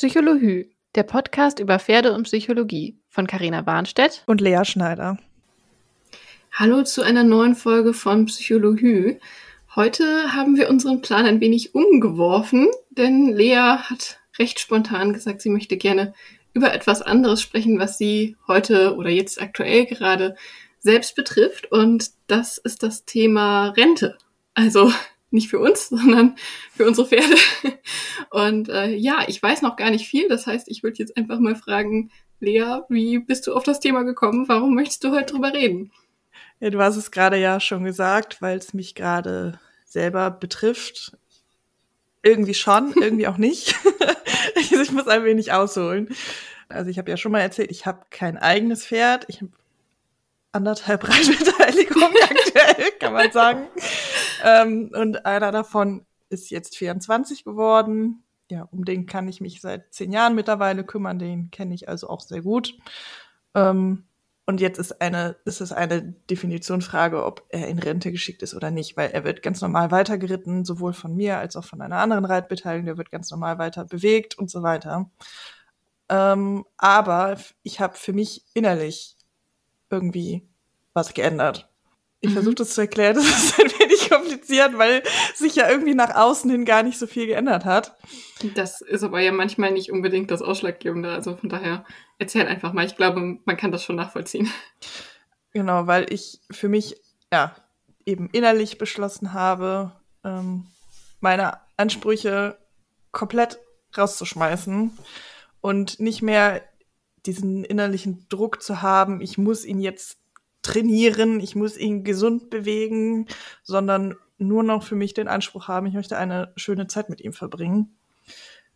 Psychologie, der Podcast über Pferde und Psychologie von Carina Warnstedt und Lea Schneider. Hallo zu einer neuen Folge von Psychologie. Heute haben wir unseren Plan ein wenig umgeworfen, denn Lea hat recht spontan gesagt, sie möchte gerne über etwas anderes sprechen, was sie heute oder jetzt aktuell gerade selbst betrifft. Und das ist das Thema Rente. Also nicht für uns, sondern für unsere Pferde. Und äh, ja, ich weiß noch gar nicht viel. Das heißt, ich würde jetzt einfach mal fragen, Lea, wie bist du auf das Thema gekommen? Warum möchtest du heute drüber reden? Ja, du hast es gerade ja schon gesagt, weil es mich gerade selber betrifft. Irgendwie schon, irgendwie auch nicht. ich muss ein wenig ausholen. Also ich habe ja schon mal erzählt, ich habe kein eigenes Pferd. Ich habe anderthalb Reitbeteiligungen aktuell, kann man sagen. Ähm, und einer davon ist jetzt 24 geworden. Ja, um den kann ich mich seit zehn Jahren mittlerweile kümmern. Den kenne ich also auch sehr gut. Ähm, und jetzt ist eine, ist es eine Definitionsfrage, ob er in Rente geschickt ist oder nicht, weil er wird ganz normal weitergeritten, sowohl von mir als auch von einer anderen Reitbeteiligung. Der wird ganz normal weiter bewegt und so weiter. Ähm, aber ich habe für mich innerlich irgendwie was geändert. Ich mhm. versuche das zu erklären, das ist ein wenig kompliziert, weil sich ja irgendwie nach außen hin gar nicht so viel geändert hat. Das ist aber ja manchmal nicht unbedingt das Ausschlaggebende. Also von daher erzähl einfach mal. Ich glaube, man kann das schon nachvollziehen. Genau, weil ich für mich ja eben innerlich beschlossen habe, ähm, meine Ansprüche komplett rauszuschmeißen und nicht mehr diesen innerlichen Druck zu haben, ich muss ihn jetzt trainieren, ich muss ihn gesund bewegen, sondern nur noch für mich den Anspruch haben, ich möchte eine schöne Zeit mit ihm verbringen.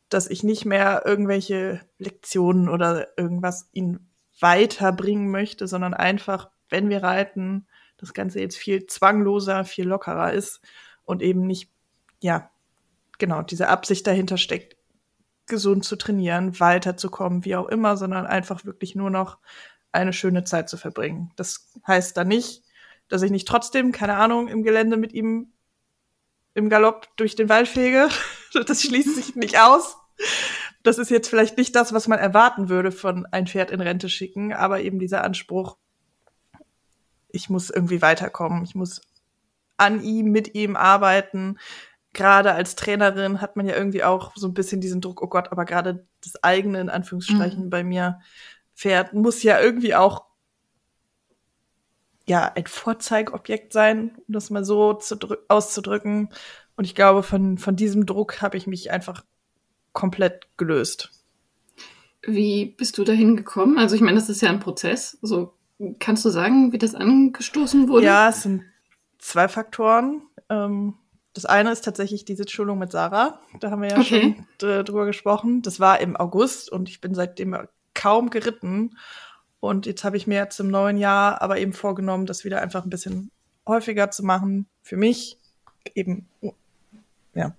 Dass ich nicht mehr irgendwelche Lektionen oder irgendwas ihn weiterbringen möchte, sondern einfach, wenn wir reiten, das Ganze jetzt viel zwangloser, viel lockerer ist und eben nicht, ja, genau, diese Absicht dahinter steckt, gesund zu trainieren, weiterzukommen, wie auch immer, sondern einfach wirklich nur noch eine schöne Zeit zu verbringen. Das heißt dann nicht, dass ich nicht trotzdem, keine Ahnung, im Gelände mit ihm im Galopp durch den Wald fege. Das schließt sich nicht aus. Das ist jetzt vielleicht nicht das, was man erwarten würde von ein Pferd in Rente schicken, aber eben dieser Anspruch, ich muss irgendwie weiterkommen, ich muss an ihm, mit ihm arbeiten, gerade als Trainerin hat man ja irgendwie auch so ein bisschen diesen Druck, oh Gott, aber gerade das eigene, in Anführungsstrichen, mhm. bei mir Pferd muss ja irgendwie auch ja ein Vorzeigobjekt sein, um das mal so auszudrücken. Und ich glaube, von, von diesem Druck habe ich mich einfach komplett gelöst. Wie bist du dahin gekommen? Also ich meine, das ist ja ein Prozess. Also kannst du sagen, wie das angestoßen wurde? Ja, es sind zwei Faktoren. Ähm, das eine ist tatsächlich die Sitzschulung mit Sarah. Da haben wir ja okay. schon drüber gesprochen. Das war im August und ich bin seitdem kaum geritten. Und jetzt habe ich mir jetzt im neuen Jahr aber eben vorgenommen, das wieder einfach ein bisschen häufiger zu machen. Für mich eben, ja.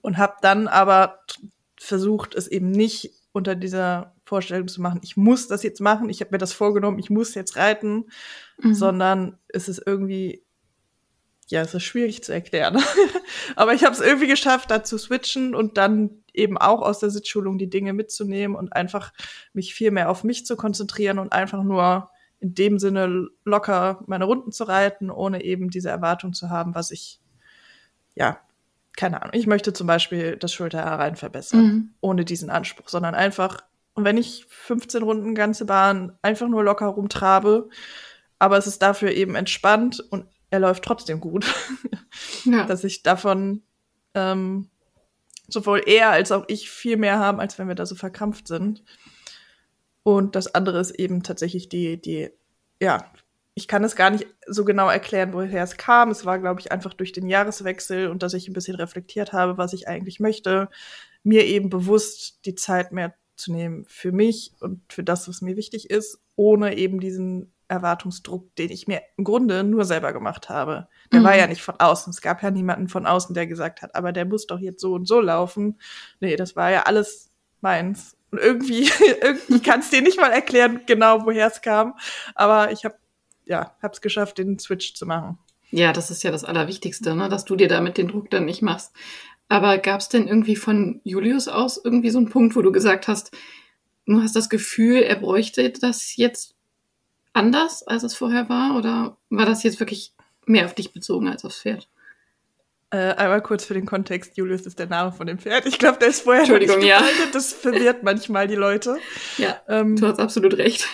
Und habe dann aber versucht, es eben nicht unter dieser Vorstellung zu machen, ich muss das jetzt machen, ich habe mir das vorgenommen, ich muss jetzt reiten, mhm. sondern es ist irgendwie ja, es ist schwierig zu erklären. Aber ich habe es irgendwie geschafft, da zu switchen und dann eben auch aus der Sitzschulung die Dinge mitzunehmen und einfach mich viel mehr auf mich zu konzentrieren und einfach nur in dem Sinne locker meine Runden zu reiten, ohne eben diese Erwartung zu haben, was ich, ja, keine Ahnung. Ich möchte zum Beispiel das Schulterherein verbessern, mhm. ohne diesen Anspruch, sondern einfach, und wenn ich 15 Runden ganze Bahn einfach nur locker rumtrabe, aber es ist dafür eben entspannt und er läuft trotzdem gut. Ja. Dass ich davon ähm, sowohl er als auch ich viel mehr haben, als wenn wir da so verkrampft sind. Und das andere ist eben tatsächlich die, die, ja, ich kann es gar nicht so genau erklären, woher es kam. Es war, glaube ich, einfach durch den Jahreswechsel und dass ich ein bisschen reflektiert habe, was ich eigentlich möchte, mir eben bewusst die Zeit mehr zu nehmen für mich und für das, was mir wichtig ist, ohne eben diesen Erwartungsdruck, den ich mir im Grunde nur selber gemacht habe. Der mhm. war ja nicht von außen. Es gab ja niemanden von außen, der gesagt hat, aber der muss doch jetzt so und so laufen. Nee, das war ja alles meins. Und irgendwie, irgendwie kann es dir nicht mal erklären, genau woher es kam. Aber ich habe ja, hab's geschafft, den Switch zu machen. Ja, das ist ja das Allerwichtigste, ne? dass du dir damit den Druck dann nicht machst. Aber gab es denn irgendwie von Julius aus irgendwie so einen Punkt, wo du gesagt hast, du hast das Gefühl, er bräuchte das jetzt anders, als es vorher war? Oder war das jetzt wirklich mehr auf dich bezogen als aufs Pferd? Äh, einmal kurz für den Kontext, Julius ist der Name von dem Pferd. Ich glaube, der ist vorher Entschuldigung, nicht ja. Das verwirrt manchmal die Leute. Ja, ähm, du hast absolut recht.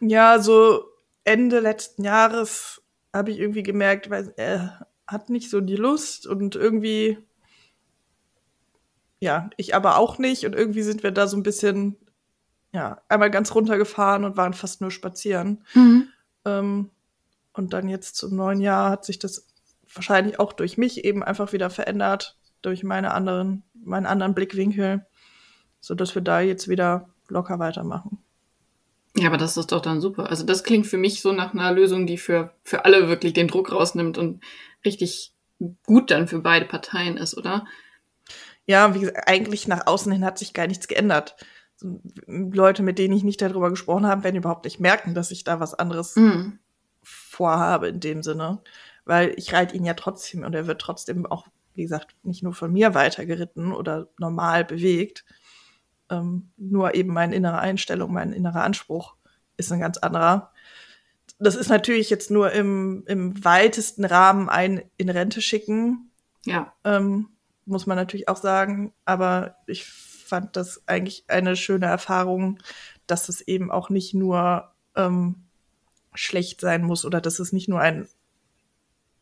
Ja, so Ende letzten Jahres habe ich irgendwie gemerkt, weil er hat nicht so die Lust und irgendwie ja, ich aber auch nicht und irgendwie sind wir da so ein bisschen ja, einmal ganz runtergefahren und waren fast nur spazieren. Mhm. Ähm, und dann jetzt zum neuen Jahr hat sich das wahrscheinlich auch durch mich eben einfach wieder verändert, durch meine anderen, meinen anderen Blickwinkel, so dass wir da jetzt wieder locker weitermachen. Ja, aber das ist doch dann super. Also das klingt für mich so nach einer Lösung, die für, für alle wirklich den Druck rausnimmt und richtig gut dann für beide Parteien ist, oder? Ja, wie gesagt, eigentlich nach außen hin hat sich gar nichts geändert. Leute, mit denen ich nicht darüber gesprochen habe, werden überhaupt nicht merken, dass ich da was anderes mm. vorhabe in dem Sinne weil ich reite ihn ja trotzdem und er wird trotzdem auch, wie gesagt, nicht nur von mir weitergeritten oder normal bewegt. Ähm, nur eben meine innere Einstellung, mein innerer Anspruch ist ein ganz anderer. Das ist natürlich jetzt nur im, im weitesten Rahmen ein in Rente schicken. Ja. Ähm, muss man natürlich auch sagen. Aber ich fand das eigentlich eine schöne Erfahrung, dass es eben auch nicht nur ähm, schlecht sein muss oder dass es nicht nur ein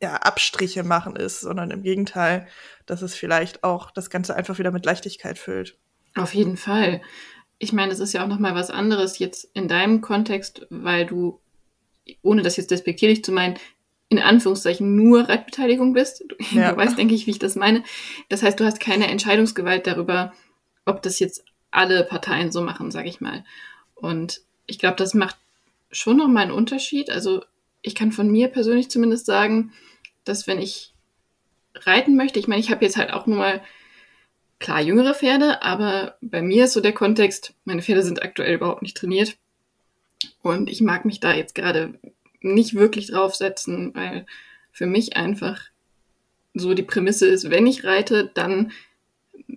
ja, Abstriche machen ist, sondern im Gegenteil, dass es vielleicht auch das Ganze einfach wieder mit Leichtigkeit füllt. Auf jeden Fall. Ich meine, es ist ja auch nochmal was anderes jetzt in deinem Kontext, weil du, ohne das jetzt despektierlich zu meinen, in Anführungszeichen nur Reitbeteiligung bist. Du, ja. du weißt, denke ich, wie ich das meine. Das heißt, du hast keine Entscheidungsgewalt darüber, ob das jetzt alle Parteien so machen, sage ich mal. Und ich glaube, das macht schon nochmal einen Unterschied. Also ich kann von mir persönlich zumindest sagen, dass wenn ich reiten möchte, ich meine, ich habe jetzt halt auch nur mal klar jüngere Pferde, aber bei mir ist so der Kontext, meine Pferde sind aktuell überhaupt nicht trainiert und ich mag mich da jetzt gerade nicht wirklich draufsetzen, weil für mich einfach so die Prämisse ist, wenn ich reite, dann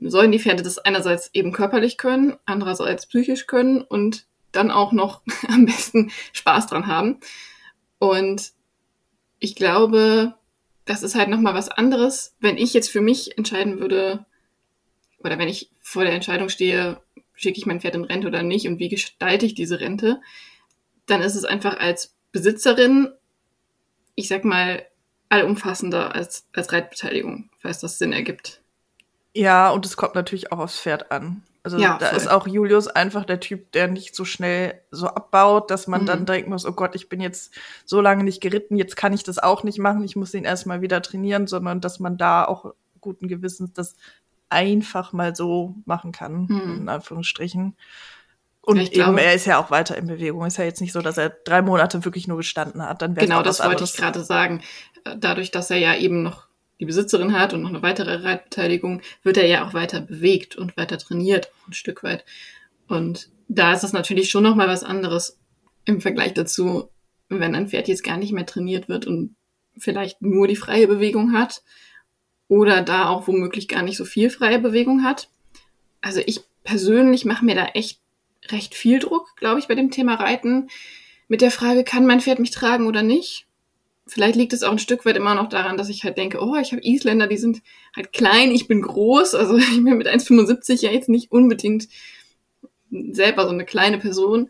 sollen die Pferde das einerseits eben körperlich können, andererseits psychisch können und dann auch noch am besten Spaß dran haben. Und ich glaube, das ist halt nochmal was anderes, wenn ich jetzt für mich entscheiden würde, oder wenn ich vor der Entscheidung stehe, schicke ich mein Pferd in Rente oder nicht und wie gestalte ich diese Rente, dann ist es einfach als Besitzerin, ich sag mal, allumfassender als, als Reitbeteiligung, falls das Sinn ergibt. Ja, und es kommt natürlich auch aufs Pferd an. Also ja, da voll. ist auch Julius einfach der Typ, der nicht so schnell so abbaut, dass man mhm. dann denken muss, oh Gott, ich bin jetzt so lange nicht geritten, jetzt kann ich das auch nicht machen, ich muss ihn erstmal wieder trainieren, sondern dass man da auch guten Gewissens das einfach mal so machen kann, mhm. in Anführungsstrichen. Und ich eben, glaube, er ist ja auch weiter in Bewegung. Ist ja jetzt nicht so, dass er drei Monate wirklich nur gestanden hat. Dann genau, das wollte ich gerade sagen. Dadurch, dass er ja eben noch die Besitzerin hat und noch eine weitere Reitbeteiligung, wird er ja auch weiter bewegt und weiter trainiert, ein Stück weit. Und da ist das natürlich schon nochmal was anderes im Vergleich dazu, wenn ein Pferd jetzt gar nicht mehr trainiert wird und vielleicht nur die freie Bewegung hat oder da auch womöglich gar nicht so viel freie Bewegung hat. Also ich persönlich mache mir da echt recht viel Druck, glaube ich, bei dem Thema Reiten mit der Frage, kann mein Pferd mich tragen oder nicht? Vielleicht liegt es auch ein Stück weit immer noch daran, dass ich halt denke, oh, ich habe Isländer, die sind halt klein, ich bin groß, also ich bin mit 1,75 ja jetzt nicht unbedingt selber so eine kleine Person.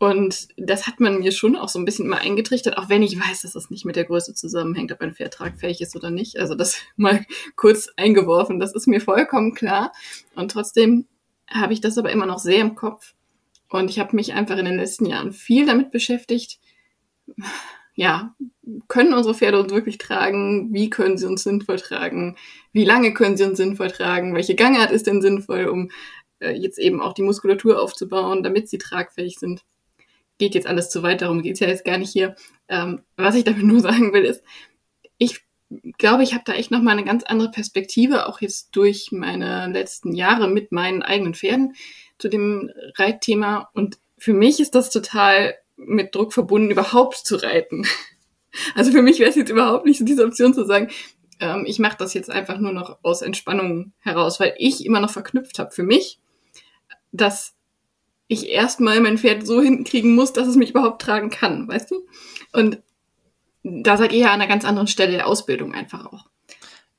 Und das hat man mir schon auch so ein bisschen immer eingetrichtert, auch wenn ich weiß, dass das nicht mit der Größe zusammenhängt, ob ein Pferd tragfähig ist oder nicht. Also das mal kurz eingeworfen, das ist mir vollkommen klar. Und trotzdem habe ich das aber immer noch sehr im Kopf. Und ich habe mich einfach in den letzten Jahren viel damit beschäftigt, ja, können unsere Pferde uns wirklich tragen? Wie können sie uns sinnvoll tragen? Wie lange können sie uns sinnvoll tragen? Welche Gangart ist denn sinnvoll, um äh, jetzt eben auch die Muskulatur aufzubauen, damit sie tragfähig sind? Geht jetzt alles zu weit, darum geht's ja jetzt gar nicht hier. Ähm, was ich damit nur sagen will, ist, ich glaube, ich habe da echt nochmal eine ganz andere Perspektive, auch jetzt durch meine letzten Jahre mit meinen eigenen Pferden zu dem Reitthema. Und für mich ist das total mit Druck verbunden, überhaupt zu reiten. Also für mich wäre es jetzt überhaupt nicht so diese Option zu sagen, Ähm, ich mache das jetzt einfach nur noch aus Entspannung heraus, weil ich immer noch verknüpft habe für mich, dass ich erstmal mein Pferd so hinkriegen muss, dass es mich überhaupt tragen kann, weißt du? Und da seid ihr ja an einer ganz anderen Stelle der Ausbildung einfach auch.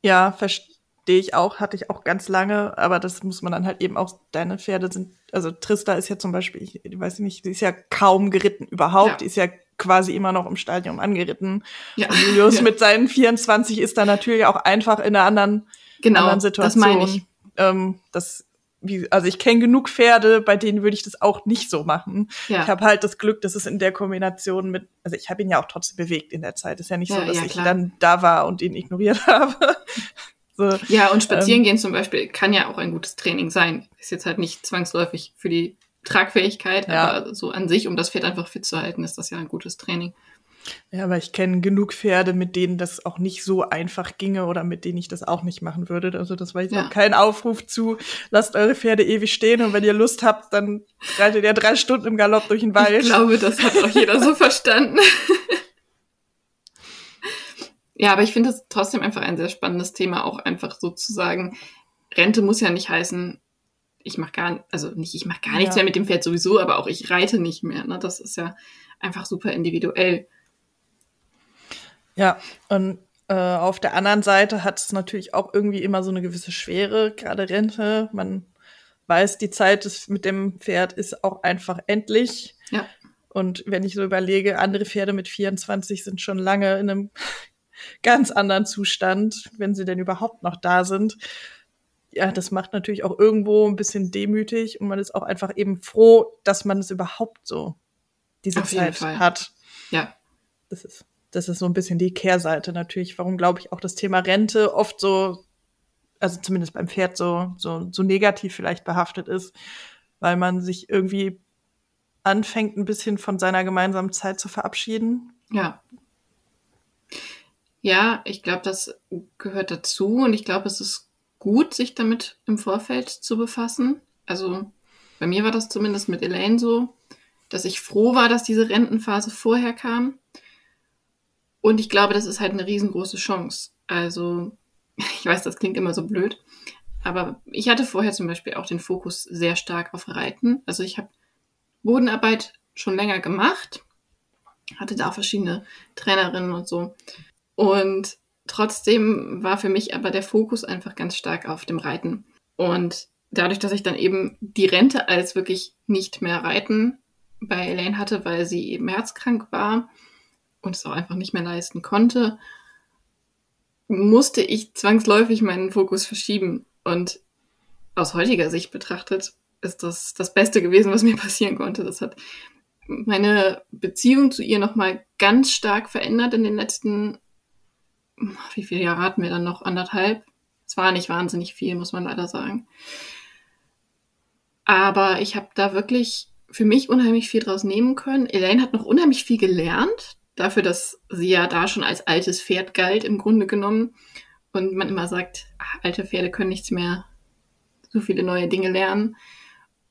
Ja, verstehe ich auch, hatte ich auch ganz lange, aber das muss man dann halt eben auch, deine Pferde sind, also Trista ist ja zum Beispiel, ich, ich weiß nicht, sie ist ja kaum geritten überhaupt, ja. die ist ja quasi immer noch im Stadium angeritten. Ja. Und Julius ja. mit seinen 24 ist da natürlich auch einfach in einer anderen, genau, anderen Situation. Das meine ich. Ähm, das wie, also ich kenne genug Pferde, bei denen würde ich das auch nicht so machen. Ja. Ich habe halt das Glück, dass es in der Kombination mit, also ich habe ihn ja auch trotzdem bewegt in der Zeit. Ist ja nicht so, dass ich dann da war und ihn ignoriert habe. so, ja, und spazieren ähm, gehen zum Beispiel kann ja auch ein gutes Training sein. Ist jetzt halt nicht zwangsläufig für die Tragfähigkeit, aber so an sich, um das Pferd einfach fit zu halten, ist das ja ein gutes Training. Ja, aber ich kenne genug Pferde, mit denen das auch nicht so einfach ginge oder mit denen ich das auch nicht machen würde. Also das war jetzt ja. auch kein Aufruf zu, lasst eure Pferde ewig stehen und wenn ihr Lust habt, dann reitet ihr drei Stunden im Galopp durch den Wald. Ich glaube, das hat auch jeder so verstanden. ja, aber ich finde es trotzdem einfach ein sehr spannendes Thema, auch einfach sozusagen, Rente muss ja nicht heißen, ich mache gar, also nicht, ich mache gar nichts ja. mehr mit dem Pferd sowieso, aber auch ich reite nicht mehr. Ne? Das ist ja einfach super individuell. Ja, und äh, auf der anderen Seite hat es natürlich auch irgendwie immer so eine gewisse Schwere, gerade Rente. Man weiß, die Zeit ist, mit dem Pferd ist auch einfach endlich. Ja. Und wenn ich so überlege, andere Pferde mit 24 sind schon lange in einem ganz anderen Zustand, wenn sie denn überhaupt noch da sind. Ja, das macht natürlich auch irgendwo ein bisschen demütig und man ist auch einfach eben froh, dass man es überhaupt so diese Auf Zeit hat. Ja. Das ist das ist so ein bisschen die Kehrseite natürlich, warum glaube ich auch das Thema Rente oft so, also zumindest beim Pferd so, so, so negativ vielleicht behaftet ist, weil man sich irgendwie anfängt, ein bisschen von seiner gemeinsamen Zeit zu verabschieden. Ja. Ja, ich glaube, das gehört dazu und ich glaube, es ist gut, sich damit im Vorfeld zu befassen. Also bei mir war das zumindest mit Elaine so, dass ich froh war, dass diese Rentenphase vorher kam, und ich glaube, das ist halt eine riesengroße Chance. Also, ich weiß, das klingt immer so blöd, aber ich hatte vorher zum Beispiel auch den Fokus sehr stark auf Reiten. Also ich habe Bodenarbeit schon länger gemacht, hatte da verschiedene Trainerinnen und so. Und trotzdem war für mich aber der Fokus einfach ganz stark auf dem Reiten. Und dadurch, dass ich dann eben die Rente als wirklich nicht mehr Reiten bei Elaine hatte, weil sie eben herzkrank war, und es auch einfach nicht mehr leisten konnte, musste ich zwangsläufig meinen Fokus verschieben. Und aus heutiger Sicht betrachtet ist das das Beste gewesen, was mir passieren konnte. Das hat meine Beziehung zu ihr nochmal ganz stark verändert in den letzten, wie viele Jahre hatten wir dann noch? Anderthalb? Es war nicht wahnsinnig viel, muss man leider sagen. Aber ich habe da wirklich für mich unheimlich viel draus nehmen können. Elaine hat noch unheimlich viel gelernt dafür, dass sie ja da schon als altes Pferd galt, im Grunde genommen. Und man immer sagt, ach, alte Pferde können nichts mehr so viele neue Dinge lernen.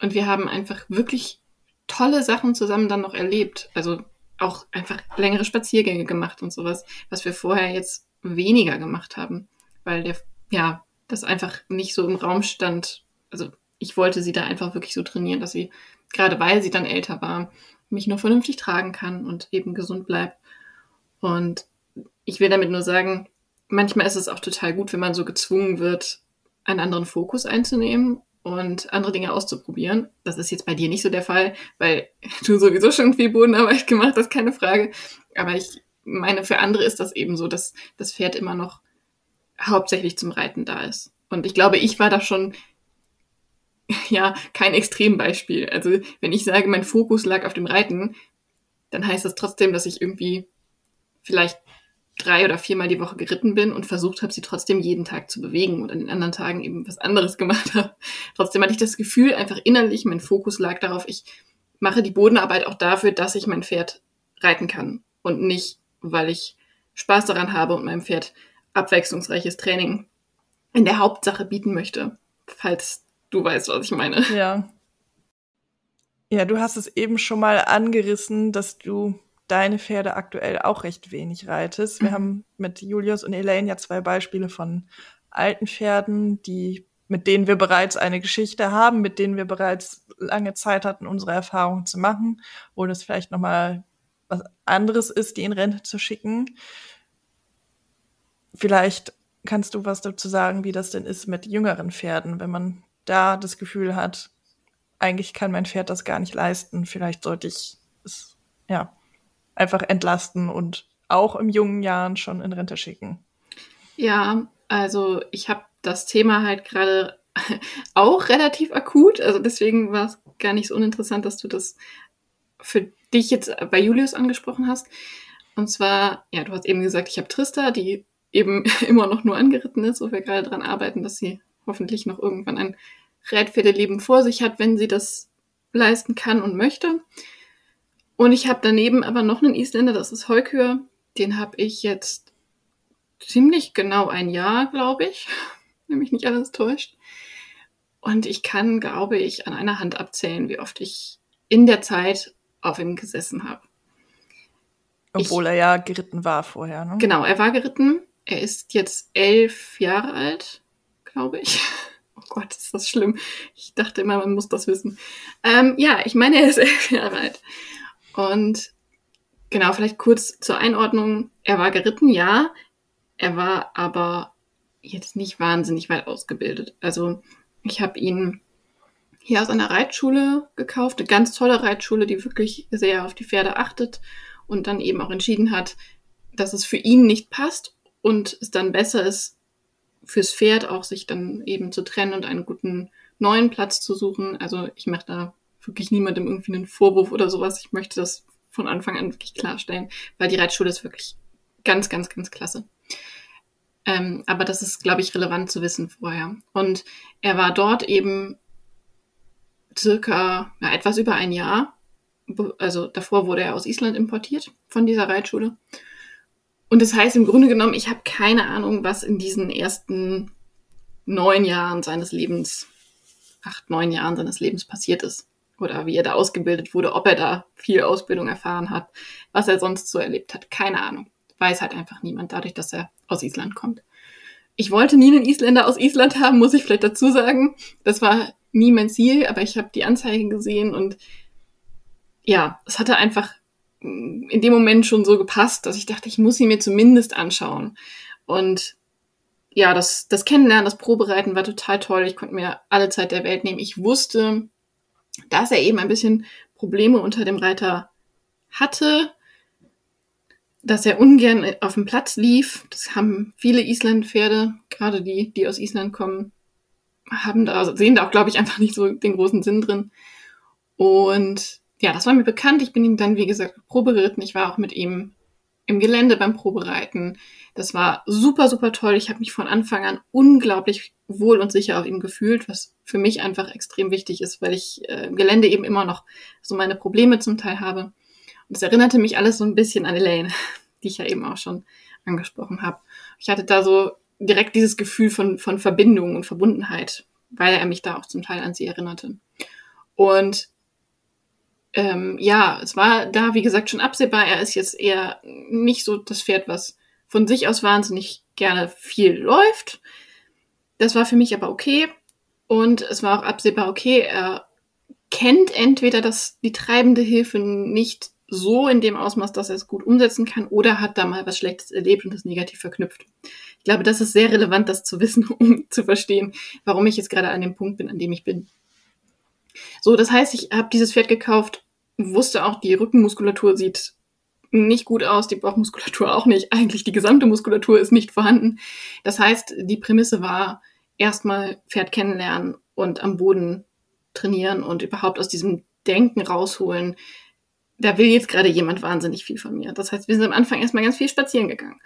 Und wir haben einfach wirklich tolle Sachen zusammen dann noch erlebt. Also auch einfach längere Spaziergänge gemacht und sowas, was wir vorher jetzt weniger gemacht haben, weil der, ja, das einfach nicht so im Raum stand. Also ich wollte sie da einfach wirklich so trainieren, dass sie, gerade weil sie dann älter war, mich nur vernünftig tragen kann und eben gesund bleibt. Und ich will damit nur sagen, manchmal ist es auch total gut, wenn man so gezwungen wird, einen anderen Fokus einzunehmen und andere Dinge auszuprobieren. Das ist jetzt bei dir nicht so der Fall, weil du sowieso schon viel Bodenarbeit gemacht hast, keine Frage. Aber ich meine, für andere ist das eben so, dass das Pferd immer noch hauptsächlich zum Reiten da ist. Und ich glaube, ich war da schon ja kein Extrembeispiel. Also wenn ich sage, mein Fokus lag auf dem Reiten, dann heißt das trotzdem, dass ich irgendwie vielleicht drei oder viermal die Woche geritten bin und versucht habe, sie trotzdem jeden Tag zu bewegen und an den anderen Tagen eben was anderes gemacht habe. Trotzdem hatte ich das Gefühl, einfach innerlich, mein Fokus lag darauf, ich mache die Bodenarbeit auch dafür, dass ich mein Pferd reiten kann und nicht, weil ich Spaß daran habe und meinem Pferd abwechslungsreiches Training in der Hauptsache bieten möchte, falls du weißt, was ich meine. Ja. Ja, du hast es eben schon mal angerissen, dass du deine Pferde aktuell auch recht wenig reitest. Wir mhm. haben mit Julius und Elaine ja zwei Beispiele von alten Pferden, die mit denen wir bereits eine Geschichte haben, mit denen wir bereits lange Zeit hatten, unsere Erfahrungen zu machen, wo das vielleicht noch mal was anderes ist, die in Rente zu schicken. Vielleicht kannst du was dazu sagen, wie das denn ist mit jüngeren Pferden, wenn man da das Gefühl hat, eigentlich kann mein Pferd das gar nicht leisten, vielleicht sollte ich es ja einfach entlasten und auch im jungen Jahren schon in Rente schicken. Ja, also ich habe das Thema halt gerade auch relativ akut. Also deswegen war es gar nicht so uninteressant, dass du das für dich jetzt bei Julius angesprochen hast. Und zwar, ja, du hast eben gesagt, ich habe Trista, die eben immer noch nur angeritten ist, wo wir gerade dran arbeiten, dass sie hoffentlich noch irgendwann ein Reitpferdeleben vor sich hat, wenn sie das leisten kann und möchte. Und ich habe daneben aber noch einen Isländer, das ist Heukür. Den habe ich jetzt ziemlich genau ein Jahr, glaube ich, wenn mich nicht alles täuscht. Und ich kann, glaube ich, an einer Hand abzählen, wie oft ich in der Zeit auf ihm gesessen habe. Obwohl ich, er ja geritten war vorher, ne? Genau, er war geritten. Er ist jetzt elf Jahre alt, glaube ich. Oh Gott, ist das schlimm. Ich dachte immer, man muss das wissen. Ähm, ja, ich meine, er ist elf Jahre alt. Und genau, vielleicht kurz zur Einordnung. Er war geritten, ja. Er war aber jetzt nicht wahnsinnig weit ausgebildet. Also ich habe ihn hier aus einer Reitschule gekauft, eine ganz tolle Reitschule, die wirklich sehr auf die Pferde achtet und dann eben auch entschieden hat, dass es für ihn nicht passt und es dann besser ist, fürs Pferd auch sich dann eben zu trennen und einen guten neuen Platz zu suchen. Also ich mache da wirklich niemandem irgendwie einen Vorwurf oder sowas. Ich möchte das von Anfang an wirklich klarstellen, weil die Reitschule ist wirklich ganz, ganz, ganz klasse. Ähm, aber das ist, glaube ich, relevant zu wissen vorher. Und er war dort eben circa ja, etwas über ein Jahr. Also davor wurde er aus Island importiert von dieser Reitschule. Und das heißt im Grunde genommen, ich habe keine Ahnung, was in diesen ersten neun Jahren seines Lebens, acht, neun Jahren seines Lebens passiert ist. Oder wie er da ausgebildet wurde, ob er da viel Ausbildung erfahren hat, was er sonst so erlebt hat. Keine Ahnung. Weiß halt einfach niemand, dadurch, dass er aus Island kommt. Ich wollte nie einen Isländer aus Island haben, muss ich vielleicht dazu sagen. Das war nie mein Ziel, aber ich habe die Anzeige gesehen und ja, es hatte einfach in dem Moment schon so gepasst, dass ich dachte, ich muss ihn mir zumindest anschauen. Und ja, das, das Kennenlernen, das Probereiten war total toll. Ich konnte mir alle Zeit der Welt nehmen. Ich wusste, dass er eben ein bisschen Probleme unter dem Reiter hatte, dass er ungern auf dem Platz lief. Das haben viele Islandpferde, gerade die, die aus Island kommen, haben da, sehen da auch, glaube ich, einfach nicht so den großen Sinn drin. Und ja, das war mir bekannt. Ich bin ihm dann, wie gesagt, Probe geritten. Ich war auch mit ihm im Gelände beim Probereiten. Das war super, super toll. Ich habe mich von Anfang an unglaublich wohl und sicher auf ihm gefühlt, was für mich einfach extrem wichtig ist, weil ich äh, im Gelände eben immer noch so meine Probleme zum Teil habe. Und es erinnerte mich alles so ein bisschen an Elaine, die ich ja eben auch schon angesprochen habe. Ich hatte da so direkt dieses Gefühl von, von Verbindung und Verbundenheit, weil er mich da auch zum Teil an sie erinnerte. Und ähm, ja, es war da, wie gesagt, schon absehbar. Er ist jetzt eher nicht so das Pferd, was von sich aus wahnsinnig gerne viel läuft. Das war für mich aber okay. Und es war auch absehbar okay. Er kennt entweder das, die treibende Hilfe nicht so in dem Ausmaß, dass er es gut umsetzen kann, oder hat da mal was Schlechtes erlebt und das negativ verknüpft. Ich glaube, das ist sehr relevant, das zu wissen, um zu verstehen, warum ich jetzt gerade an dem Punkt bin, an dem ich bin. So, das heißt, ich habe dieses Pferd gekauft, wusste auch, die Rückenmuskulatur sieht nicht gut aus, die Bauchmuskulatur auch nicht. Eigentlich die gesamte Muskulatur ist nicht vorhanden. Das heißt, die Prämisse war erstmal Pferd kennenlernen und am Boden trainieren und überhaupt aus diesem Denken rausholen. Da will jetzt gerade jemand wahnsinnig viel von mir. Das heißt, wir sind am Anfang erstmal ganz viel spazieren gegangen.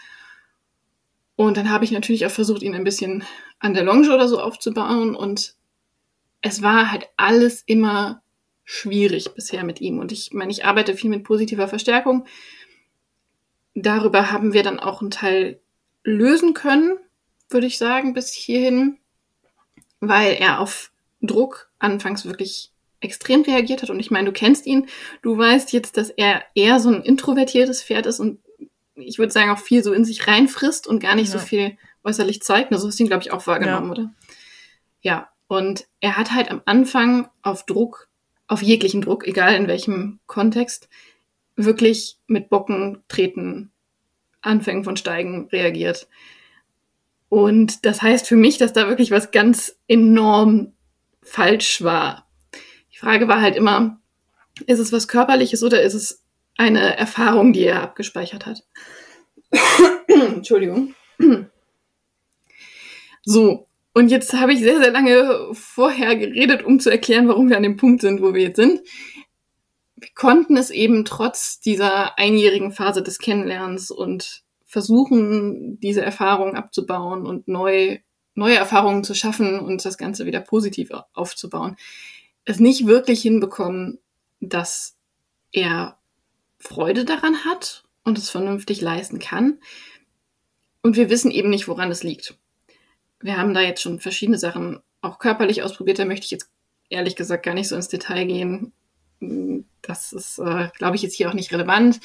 Und dann habe ich natürlich auch versucht, ihn ein bisschen an der Longe oder so aufzubauen und es war halt alles immer schwierig bisher mit ihm. Und ich meine, ich arbeite viel mit positiver Verstärkung. Darüber haben wir dann auch einen Teil lösen können, würde ich sagen, bis hierhin, weil er auf Druck anfangs wirklich extrem reagiert hat. Und ich meine, du kennst ihn, du weißt jetzt, dass er eher so ein introvertiertes Pferd ist und ich würde sagen auch viel so in sich reinfrisst und gar nicht ja. so viel äußerlich zeigt. So hast du ihn, glaube ich, auch wahrgenommen, ja. oder? Ja. Und er hat halt am Anfang auf Druck, auf jeglichen Druck, egal in welchem Kontext, wirklich mit Bocken, Treten, Anfängen von Steigen reagiert. Und das heißt für mich, dass da wirklich was ganz enorm falsch war. Frage war halt immer, ist es was Körperliches oder ist es eine Erfahrung, die er abgespeichert hat? Entschuldigung. So, und jetzt habe ich sehr, sehr lange vorher geredet, um zu erklären, warum wir an dem Punkt sind, wo wir jetzt sind. Wir konnten es eben trotz dieser einjährigen Phase des Kennenlernens und versuchen, diese Erfahrungen abzubauen und neu, neue Erfahrungen zu schaffen und das Ganze wieder positiv aufzubauen, es nicht wirklich hinbekommen, dass er Freude daran hat und es vernünftig leisten kann. Und wir wissen eben nicht, woran es liegt wir haben da jetzt schon verschiedene Sachen auch körperlich ausprobiert. Da möchte ich jetzt ehrlich gesagt gar nicht so ins Detail gehen. Das ist, äh, glaube ich, jetzt hier auch nicht relevant.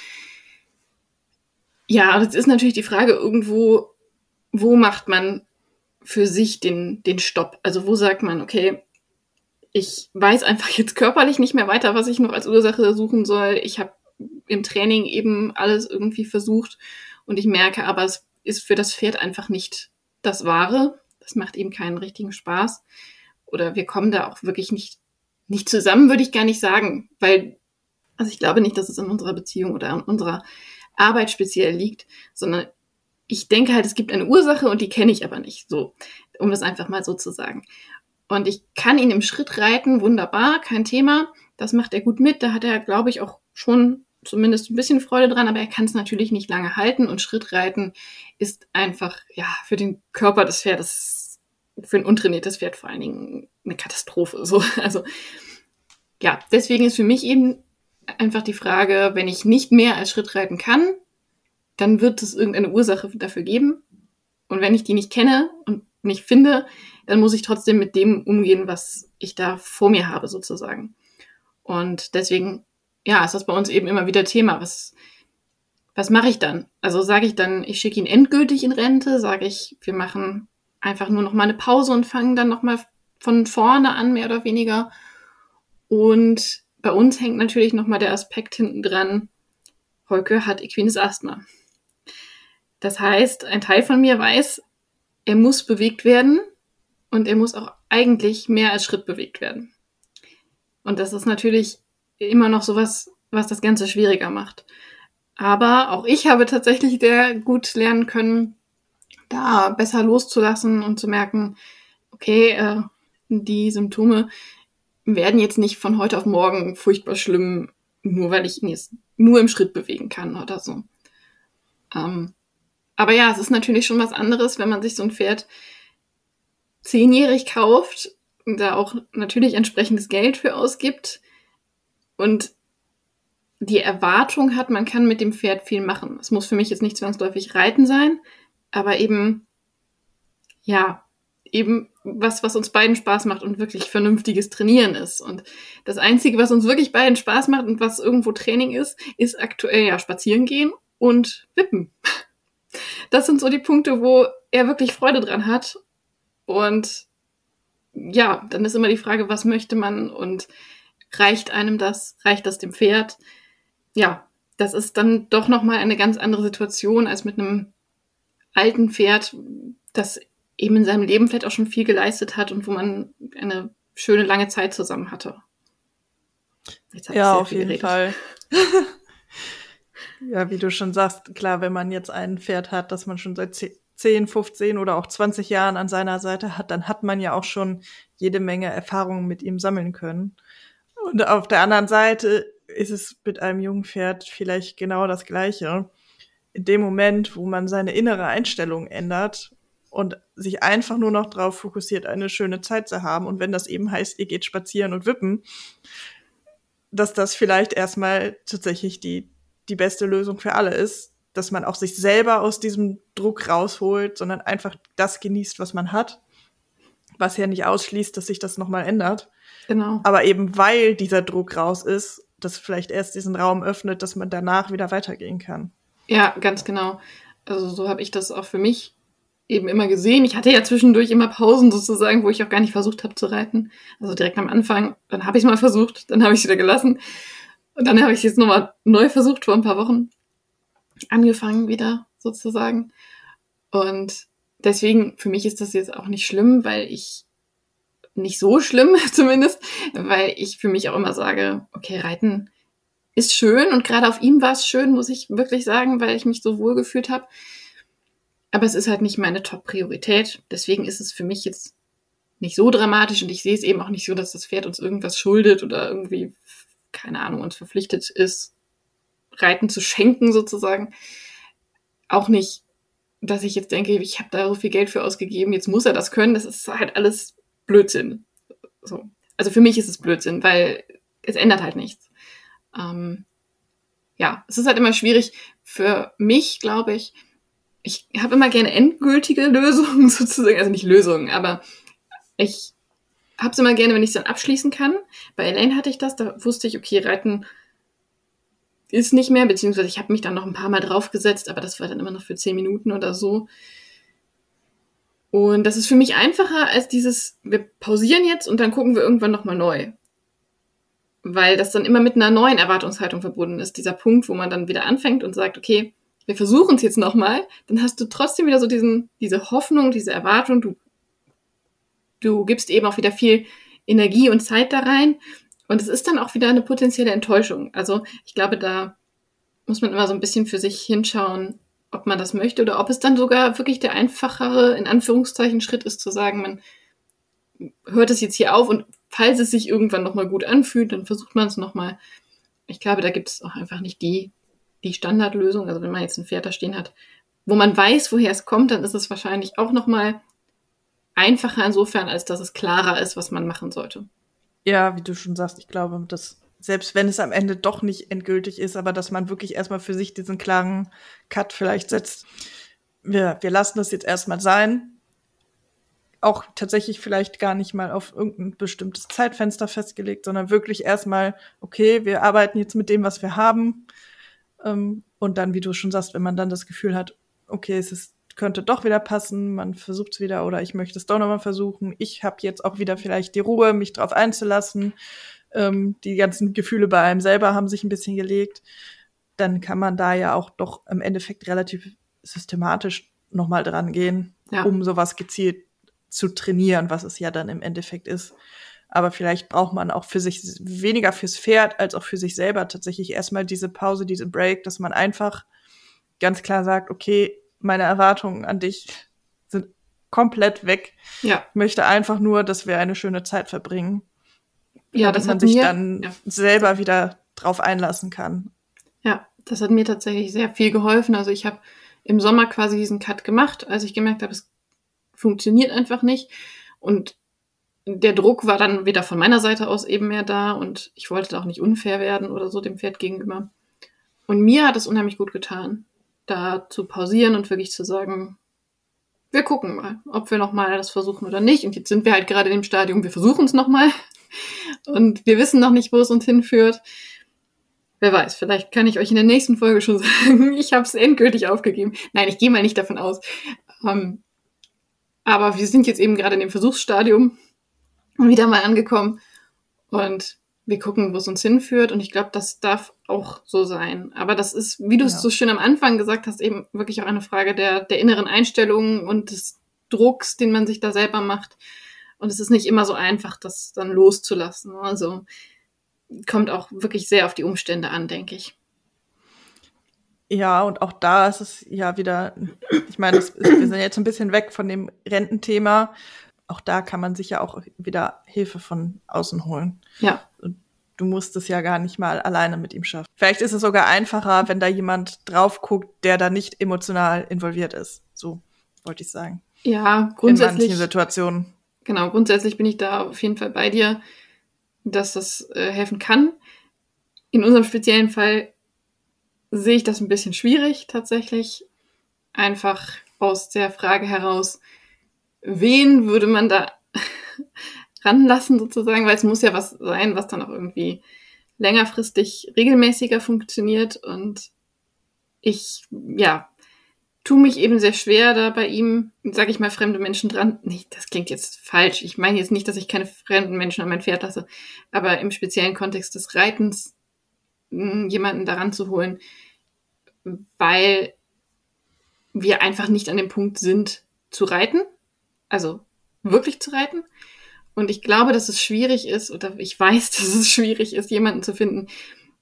Ja, das ist natürlich die Frage irgendwo, wo macht man für sich den, den Stopp? Also wo sagt man, okay, ich weiß einfach jetzt körperlich nicht mehr weiter, was ich noch als Ursache suchen soll. Ich habe im Training eben alles irgendwie versucht und ich merke aber, es ist für das Pferd einfach nicht das Wahre. Das macht eben keinen richtigen Spaß. Oder wir kommen da auch wirklich nicht, nicht zusammen, würde ich gar nicht sagen, weil, also ich glaube nicht, dass es in unserer Beziehung oder an unserer Arbeit speziell liegt, sondern ich denke halt, es gibt eine Ursache und die kenne ich aber nicht, so, um das einfach mal so zu sagen. Und ich kann ihn im Schritt reiten, wunderbar, kein Thema. Das macht er gut mit. Da hat er, glaube ich, auch schon zumindest ein bisschen Freude dran, aber er kann es natürlich nicht lange halten und Schrittreiten ist einfach, ja, für den Körper des Pferdes, für ein untrainiertes Pferd vor allen Dingen eine Katastrophe. So, also, ja, deswegen ist für mich eben einfach die Frage, wenn ich nicht mehr als Schrittreiten kann, dann wird es irgendeine Ursache dafür geben. Und wenn ich die nicht kenne und nicht finde, dann muss ich trotzdem mit dem umgehen, was ich da vor mir habe, sozusagen. Und deswegen ja, ist das bei uns eben immer wieder Thema. Was, was mache ich dann? Also sage ich dann, ich schicke ihn endgültig in Rente, sage ich, wir machen einfach nur noch mal eine Pause und fangen dann noch mal von vorne an, mehr oder weniger. Und bei uns hängt natürlich noch mal der Aspekt hinten dran, Holke hat equines Asthma. Das heißt, ein Teil von mir weiß, er muss bewegt werden und er muss auch eigentlich mehr als Schritt bewegt werden. Und das ist natürlich immer noch sowas, was das Ganze schwieriger macht. Aber auch ich habe tatsächlich sehr gut lernen können, da besser loszulassen und zu merken, okay, äh, die Symptome werden jetzt nicht von heute auf morgen furchtbar schlimm, nur weil ich ihn jetzt nur im Schritt bewegen kann oder so. Ähm, aber ja, es ist natürlich schon was anderes, wenn man sich so ein Pferd zehnjährig kauft da auch natürlich entsprechendes Geld für ausgibt und die Erwartung hat, man kann mit dem Pferd viel machen. Es muss für mich jetzt nicht zwangsläufig Reiten sein, aber eben, ja, eben was, was uns beiden Spaß macht und wirklich vernünftiges Trainieren ist. Und das Einzige, was uns wirklich beiden Spaß macht und was irgendwo Training ist, ist aktuell ja spazieren gehen und wippen. Das sind so die Punkte, wo er wirklich Freude dran hat. Und ja, dann ist immer die Frage, was möchte man und reicht einem das, reicht das dem Pferd? Ja, das ist dann doch nochmal eine ganz andere Situation als mit einem alten Pferd, das eben in seinem Leben vielleicht auch schon viel geleistet hat und wo man eine schöne lange Zeit zusammen hatte. Ja, auf jeden geredet. Fall. ja, wie du schon sagst, klar, wenn man jetzt ein Pferd hat, das man schon seit 10, 15 oder auch 20 Jahren an seiner Seite hat, dann hat man ja auch schon jede Menge Erfahrungen mit ihm sammeln können. Und auf der anderen Seite ist es mit einem jungen Pferd vielleicht genau das Gleiche. In dem Moment, wo man seine innere Einstellung ändert und sich einfach nur noch darauf fokussiert, eine schöne Zeit zu haben, und wenn das eben heißt, ihr geht spazieren und wippen, dass das vielleicht erstmal tatsächlich die, die beste Lösung für alle ist, dass man auch sich selber aus diesem Druck rausholt, sondern einfach das genießt, was man hat was ja nicht ausschließt, dass sich das nochmal ändert. Genau. Aber eben weil dieser Druck raus ist, das vielleicht erst diesen Raum öffnet, dass man danach wieder weitergehen kann. Ja, ganz genau. Also so habe ich das auch für mich eben immer gesehen. Ich hatte ja zwischendurch immer Pausen sozusagen, wo ich auch gar nicht versucht habe zu reiten. Also direkt am Anfang, dann habe ich es mal versucht, dann habe ich es wieder gelassen. Und dann habe ich es jetzt nochmal neu versucht vor ein paar Wochen. Angefangen wieder sozusagen. Und deswegen, für mich ist das jetzt auch nicht schlimm, weil ich nicht so schlimm zumindest, weil ich für mich auch immer sage, okay, Reiten ist schön und gerade auf ihm war es schön, muss ich wirklich sagen, weil ich mich so wohl gefühlt habe. Aber es ist halt nicht meine Top-Priorität. Deswegen ist es für mich jetzt nicht so dramatisch und ich sehe es eben auch nicht so, dass das Pferd uns irgendwas schuldet oder irgendwie, keine Ahnung, uns verpflichtet ist, Reiten zu schenken sozusagen. Auch nicht, dass ich jetzt denke, ich habe da so viel Geld für ausgegeben, jetzt muss er das können. Das ist halt alles Blödsinn. So. Also für mich ist es Blödsinn, weil es ändert halt nichts. Ähm, ja, es ist halt immer schwierig für mich, glaube ich. Ich habe immer gerne endgültige Lösungen sozusagen, also nicht Lösungen, aber ich habe es immer gerne, wenn ich es dann abschließen kann. Bei Elaine hatte ich das, da wusste ich, okay, Reiten ist nicht mehr, beziehungsweise ich habe mich dann noch ein paar Mal draufgesetzt, aber das war dann immer noch für zehn Minuten oder so. Und das ist für mich einfacher als dieses, wir pausieren jetzt und dann gucken wir irgendwann nochmal neu. Weil das dann immer mit einer neuen Erwartungshaltung verbunden ist. Dieser Punkt, wo man dann wieder anfängt und sagt, okay, wir versuchen es jetzt nochmal, dann hast du trotzdem wieder so diesen, diese Hoffnung, diese Erwartung, du, du gibst eben auch wieder viel Energie und Zeit da rein. Und es ist dann auch wieder eine potenzielle Enttäuschung. Also ich glaube, da muss man immer so ein bisschen für sich hinschauen, ob man das möchte oder ob es dann sogar wirklich der einfachere, in Anführungszeichen, Schritt ist, zu sagen, man hört es jetzt hier auf und falls es sich irgendwann nochmal gut anfühlt, dann versucht man es nochmal. Ich glaube, da gibt es auch einfach nicht die, die Standardlösung. Also wenn man jetzt ein Pferd da stehen hat, wo man weiß, woher es kommt, dann ist es wahrscheinlich auch nochmal einfacher insofern, als dass es klarer ist, was man machen sollte. Ja, wie du schon sagst, ich glaube, dass selbst wenn es am Ende doch nicht endgültig ist, aber dass man wirklich erstmal für sich diesen klaren Cut vielleicht setzt. Wir, wir lassen das jetzt erstmal sein. Auch tatsächlich vielleicht gar nicht mal auf irgendein bestimmtes Zeitfenster festgelegt, sondern wirklich erstmal, okay, wir arbeiten jetzt mit dem, was wir haben. Ähm, und dann, wie du schon sagst, wenn man dann das Gefühl hat, okay, es ist, könnte doch wieder passen, man versucht es wieder oder ich möchte es doch nochmal versuchen. Ich habe jetzt auch wieder vielleicht die Ruhe, mich drauf einzulassen ähm, die ganzen Gefühle bei einem selber haben sich ein bisschen gelegt, dann kann man da ja auch doch im Endeffekt relativ systematisch nochmal dran gehen, ja. um sowas gezielt zu trainieren, was es ja dann im Endeffekt ist. Aber vielleicht braucht man auch für sich weniger fürs Pferd als auch für sich selber tatsächlich erstmal diese Pause, diese Break, dass man einfach ganz klar sagt, okay, meine Erwartungen an dich sind komplett weg. Ja. Ich möchte einfach nur, dass wir eine schöne Zeit verbringen ja, das man sich mir, dann ja. selber wieder drauf einlassen kann. Ja, das hat mir tatsächlich sehr viel geholfen. Also ich habe im Sommer quasi diesen Cut gemacht, als ich gemerkt habe, es funktioniert einfach nicht. Und der Druck war dann wieder von meiner Seite aus eben mehr da und ich wollte auch nicht unfair werden oder so dem Pferd gegenüber. Und mir hat es unheimlich gut getan, da zu pausieren und wirklich zu sagen, wir gucken mal, ob wir nochmal das versuchen oder nicht. Und jetzt sind wir halt gerade in dem Stadium, wir versuchen es nochmal. Und wir wissen noch nicht, wo es uns hinführt. Wer weiß, vielleicht kann ich euch in der nächsten Folge schon sagen, ich habe es endgültig aufgegeben. Nein, ich gehe mal nicht davon aus. Ähm, aber wir sind jetzt eben gerade in dem Versuchsstadium wieder mal angekommen und wir gucken, wo es uns hinführt. Und ich glaube, das darf auch so sein. Aber das ist, wie du es ja. so schön am Anfang gesagt hast, eben wirklich auch eine Frage der, der inneren Einstellung und des Drucks, den man sich da selber macht. Und es ist nicht immer so einfach, das dann loszulassen. Also kommt auch wirklich sehr auf die Umstände an, denke ich. Ja, und auch da ist es ja wieder, ich meine, wir sind jetzt ein bisschen weg von dem Rententhema. Auch da kann man sich ja auch wieder Hilfe von außen holen. Ja. Du musst es ja gar nicht mal alleine mit ihm schaffen. Vielleicht ist es sogar einfacher, wenn da jemand drauf guckt, der da nicht emotional involviert ist. So wollte ich sagen. Ja, grundsätzlich. In manchen Situationen. Genau, grundsätzlich bin ich da auf jeden Fall bei dir, dass das äh, helfen kann. In unserem speziellen Fall sehe ich das ein bisschen schwierig tatsächlich. Einfach aus der Frage heraus, wen würde man da ranlassen sozusagen, weil es muss ja was sein, was dann auch irgendwie längerfristig regelmäßiger funktioniert und ich, ja, tue mich eben sehr schwer, da bei ihm, sage ich mal, fremde Menschen dran. Nee, das klingt jetzt falsch. Ich meine jetzt nicht, dass ich keine fremden Menschen an mein Pferd lasse, aber im speziellen Kontext des Reitens hm, jemanden daran zu holen, weil wir einfach nicht an dem Punkt sind, zu reiten. Also wirklich zu reiten. Und ich glaube, dass es schwierig ist, oder ich weiß, dass es schwierig ist, jemanden zu finden,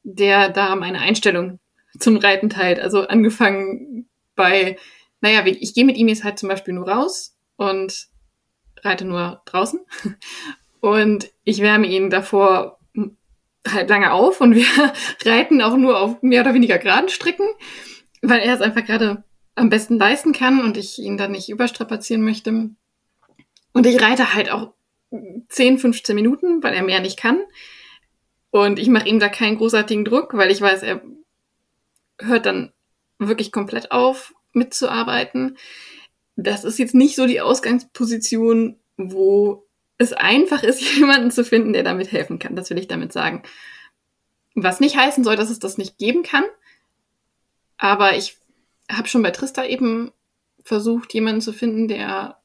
der da meine Einstellung zum Reiten teilt. Also angefangen bei, naja, ich gehe mit ihm jetzt halt zum Beispiel nur raus und reite nur draußen. Und ich wärme ihn davor halt lange auf und wir reiten auch nur auf mehr oder weniger geraden Strecken, weil er es einfach gerade am besten leisten kann und ich ihn dann nicht überstrapazieren möchte. Und ich reite halt auch 10, 15 Minuten, weil er mehr nicht kann. Und ich mache ihm da keinen großartigen Druck, weil ich weiß, er hört dann wirklich komplett auf, mitzuarbeiten. Das ist jetzt nicht so die Ausgangsposition, wo es einfach ist, jemanden zu finden, der damit helfen kann. Das will ich damit sagen. Was nicht heißen soll, dass es das nicht geben kann. Aber ich habe schon bei Trista eben versucht, jemanden zu finden, der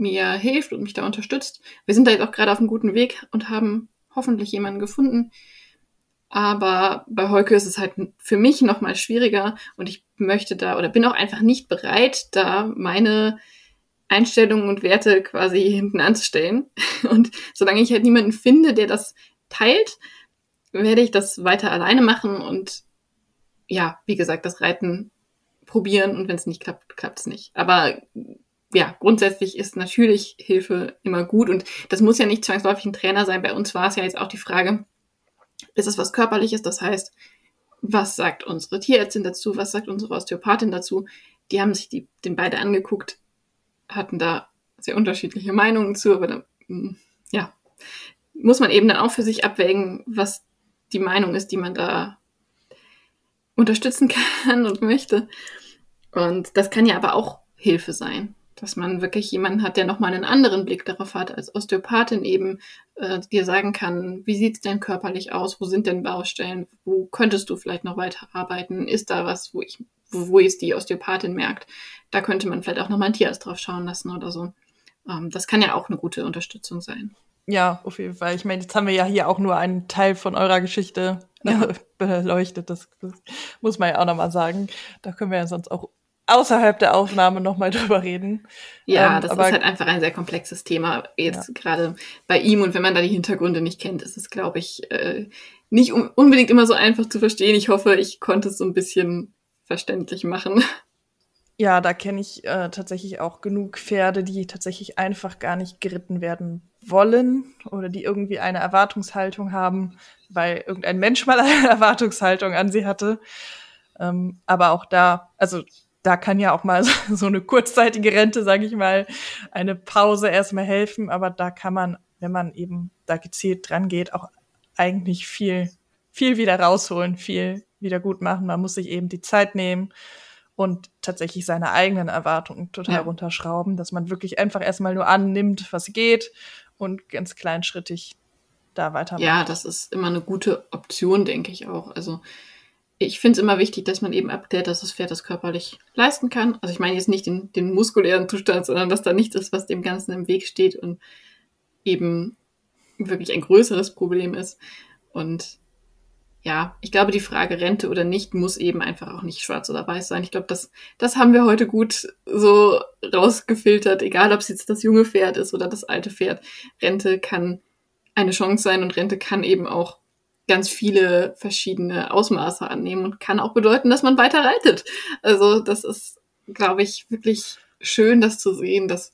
mir hilft und mich da unterstützt. Wir sind da jetzt auch gerade auf einem guten Weg und haben hoffentlich jemanden gefunden, aber bei Heuke ist es halt für mich noch mal schwieriger und ich möchte da oder bin auch einfach nicht bereit, da meine Einstellungen und Werte quasi hinten anzustellen. Und solange ich halt niemanden finde, der das teilt, werde ich das weiter alleine machen und ja, wie gesagt, das Reiten probieren und wenn es nicht klappt, klappt es nicht. Aber ja, grundsätzlich ist natürlich Hilfe immer gut und das muss ja nicht zwangsläufig ein Trainer sein. Bei uns war es ja jetzt auch die Frage, ist es was Körperliches? Das heißt, was sagt unsere Tierärztin dazu? Was sagt unsere Osteopathin dazu? Die haben sich die, den beide angeguckt, hatten da sehr unterschiedliche Meinungen zu, aber da, hm, ja, muss man eben dann auch für sich abwägen, was die Meinung ist, die man da unterstützen kann und möchte. Und das kann ja aber auch Hilfe sein dass man wirklich jemanden hat, der nochmal einen anderen Blick darauf hat, als Osteopathin eben äh, dir sagen kann, wie sieht's denn körperlich aus, wo sind denn Baustellen, wo könntest du vielleicht noch weiter arbeiten, ist da was, wo ich, wo, wo jetzt die Osteopathin merkt, da könnte man vielleicht auch nochmal ein Tierarzt drauf schauen lassen oder so. Ähm, das kann ja auch eine gute Unterstützung sein. Ja, auf jeden Fall. Ich meine, jetzt haben wir ja hier auch nur einen Teil von eurer Geschichte ja. beleuchtet. Das, das muss man ja auch nochmal sagen. Da können wir ja sonst auch außerhalb der Aufnahme nochmal drüber reden. Ja, ähm, das ist halt einfach ein sehr komplexes Thema, jetzt ja. gerade bei ihm. Und wenn man da die Hintergründe nicht kennt, ist es, glaube ich, äh, nicht um, unbedingt immer so einfach zu verstehen. Ich hoffe, ich konnte es so ein bisschen verständlich machen. Ja, da kenne ich äh, tatsächlich auch genug Pferde, die tatsächlich einfach gar nicht geritten werden wollen oder die irgendwie eine Erwartungshaltung haben, weil irgendein Mensch mal eine Erwartungshaltung an sie hatte. Ähm, aber auch da, also da kann ja auch mal so eine kurzzeitige Rente, sage ich mal, eine Pause erstmal helfen. Aber da kann man, wenn man eben da gezielt dran geht, auch eigentlich viel, viel wieder rausholen, viel wieder gut machen. Man muss sich eben die Zeit nehmen und tatsächlich seine eigenen Erwartungen total ja. runterschrauben, dass man wirklich einfach erstmal nur annimmt, was geht und ganz kleinschrittig da weitermacht. Ja, das ist immer eine gute Option, denke ich auch. Also ich finde es immer wichtig, dass man eben abklärt, dass das Pferd das körperlich leisten kann. Also ich meine jetzt nicht den, den muskulären Zustand, sondern dass da nichts ist, was dem Ganzen im Weg steht und eben wirklich ein größeres Problem ist. Und ja, ich glaube, die Frage Rente oder nicht muss eben einfach auch nicht schwarz oder weiß sein. Ich glaube, das, das haben wir heute gut so rausgefiltert, egal ob es jetzt das junge Pferd ist oder das alte Pferd. Rente kann eine Chance sein und Rente kann eben auch ganz viele verschiedene Ausmaße annehmen und kann auch bedeuten, dass man weiter reitet. Also das ist, glaube ich, wirklich schön, das zu sehen, dass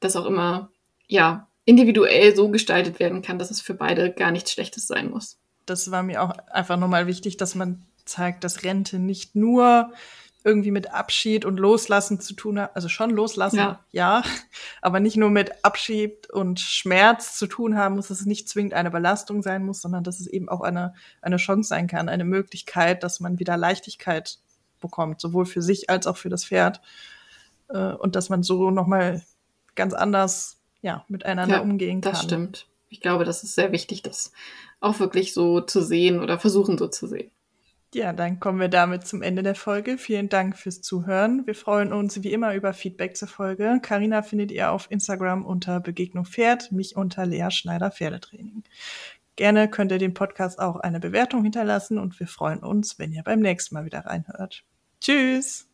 das auch immer, ja, individuell so gestaltet werden kann, dass es für beide gar nichts Schlechtes sein muss. Das war mir auch einfach nochmal wichtig, dass man zeigt, dass Rente nicht nur irgendwie mit Abschied und Loslassen zu tun hat. Also schon loslassen, ja. ja, aber nicht nur mit Abschied und Schmerz zu tun haben muss, dass es nicht zwingend eine Belastung sein muss, sondern dass es eben auch eine, eine Chance sein kann, eine Möglichkeit, dass man wieder Leichtigkeit bekommt, sowohl für sich als auch für das Pferd. Äh, und dass man so nochmal ganz anders ja, miteinander ja, umgehen kann. Das stimmt. Ich glaube, das ist sehr wichtig, das auch wirklich so zu sehen oder versuchen so zu sehen. Ja, dann kommen wir damit zum Ende der Folge. Vielen Dank fürs Zuhören. Wir freuen uns wie immer über Feedback zur Folge. Karina findet ihr auf Instagram unter Begegnung Pferd, mich unter Lea Schneider Pferdetraining. Gerne könnt ihr dem Podcast auch eine Bewertung hinterlassen und wir freuen uns, wenn ihr beim nächsten Mal wieder reinhört. Tschüss!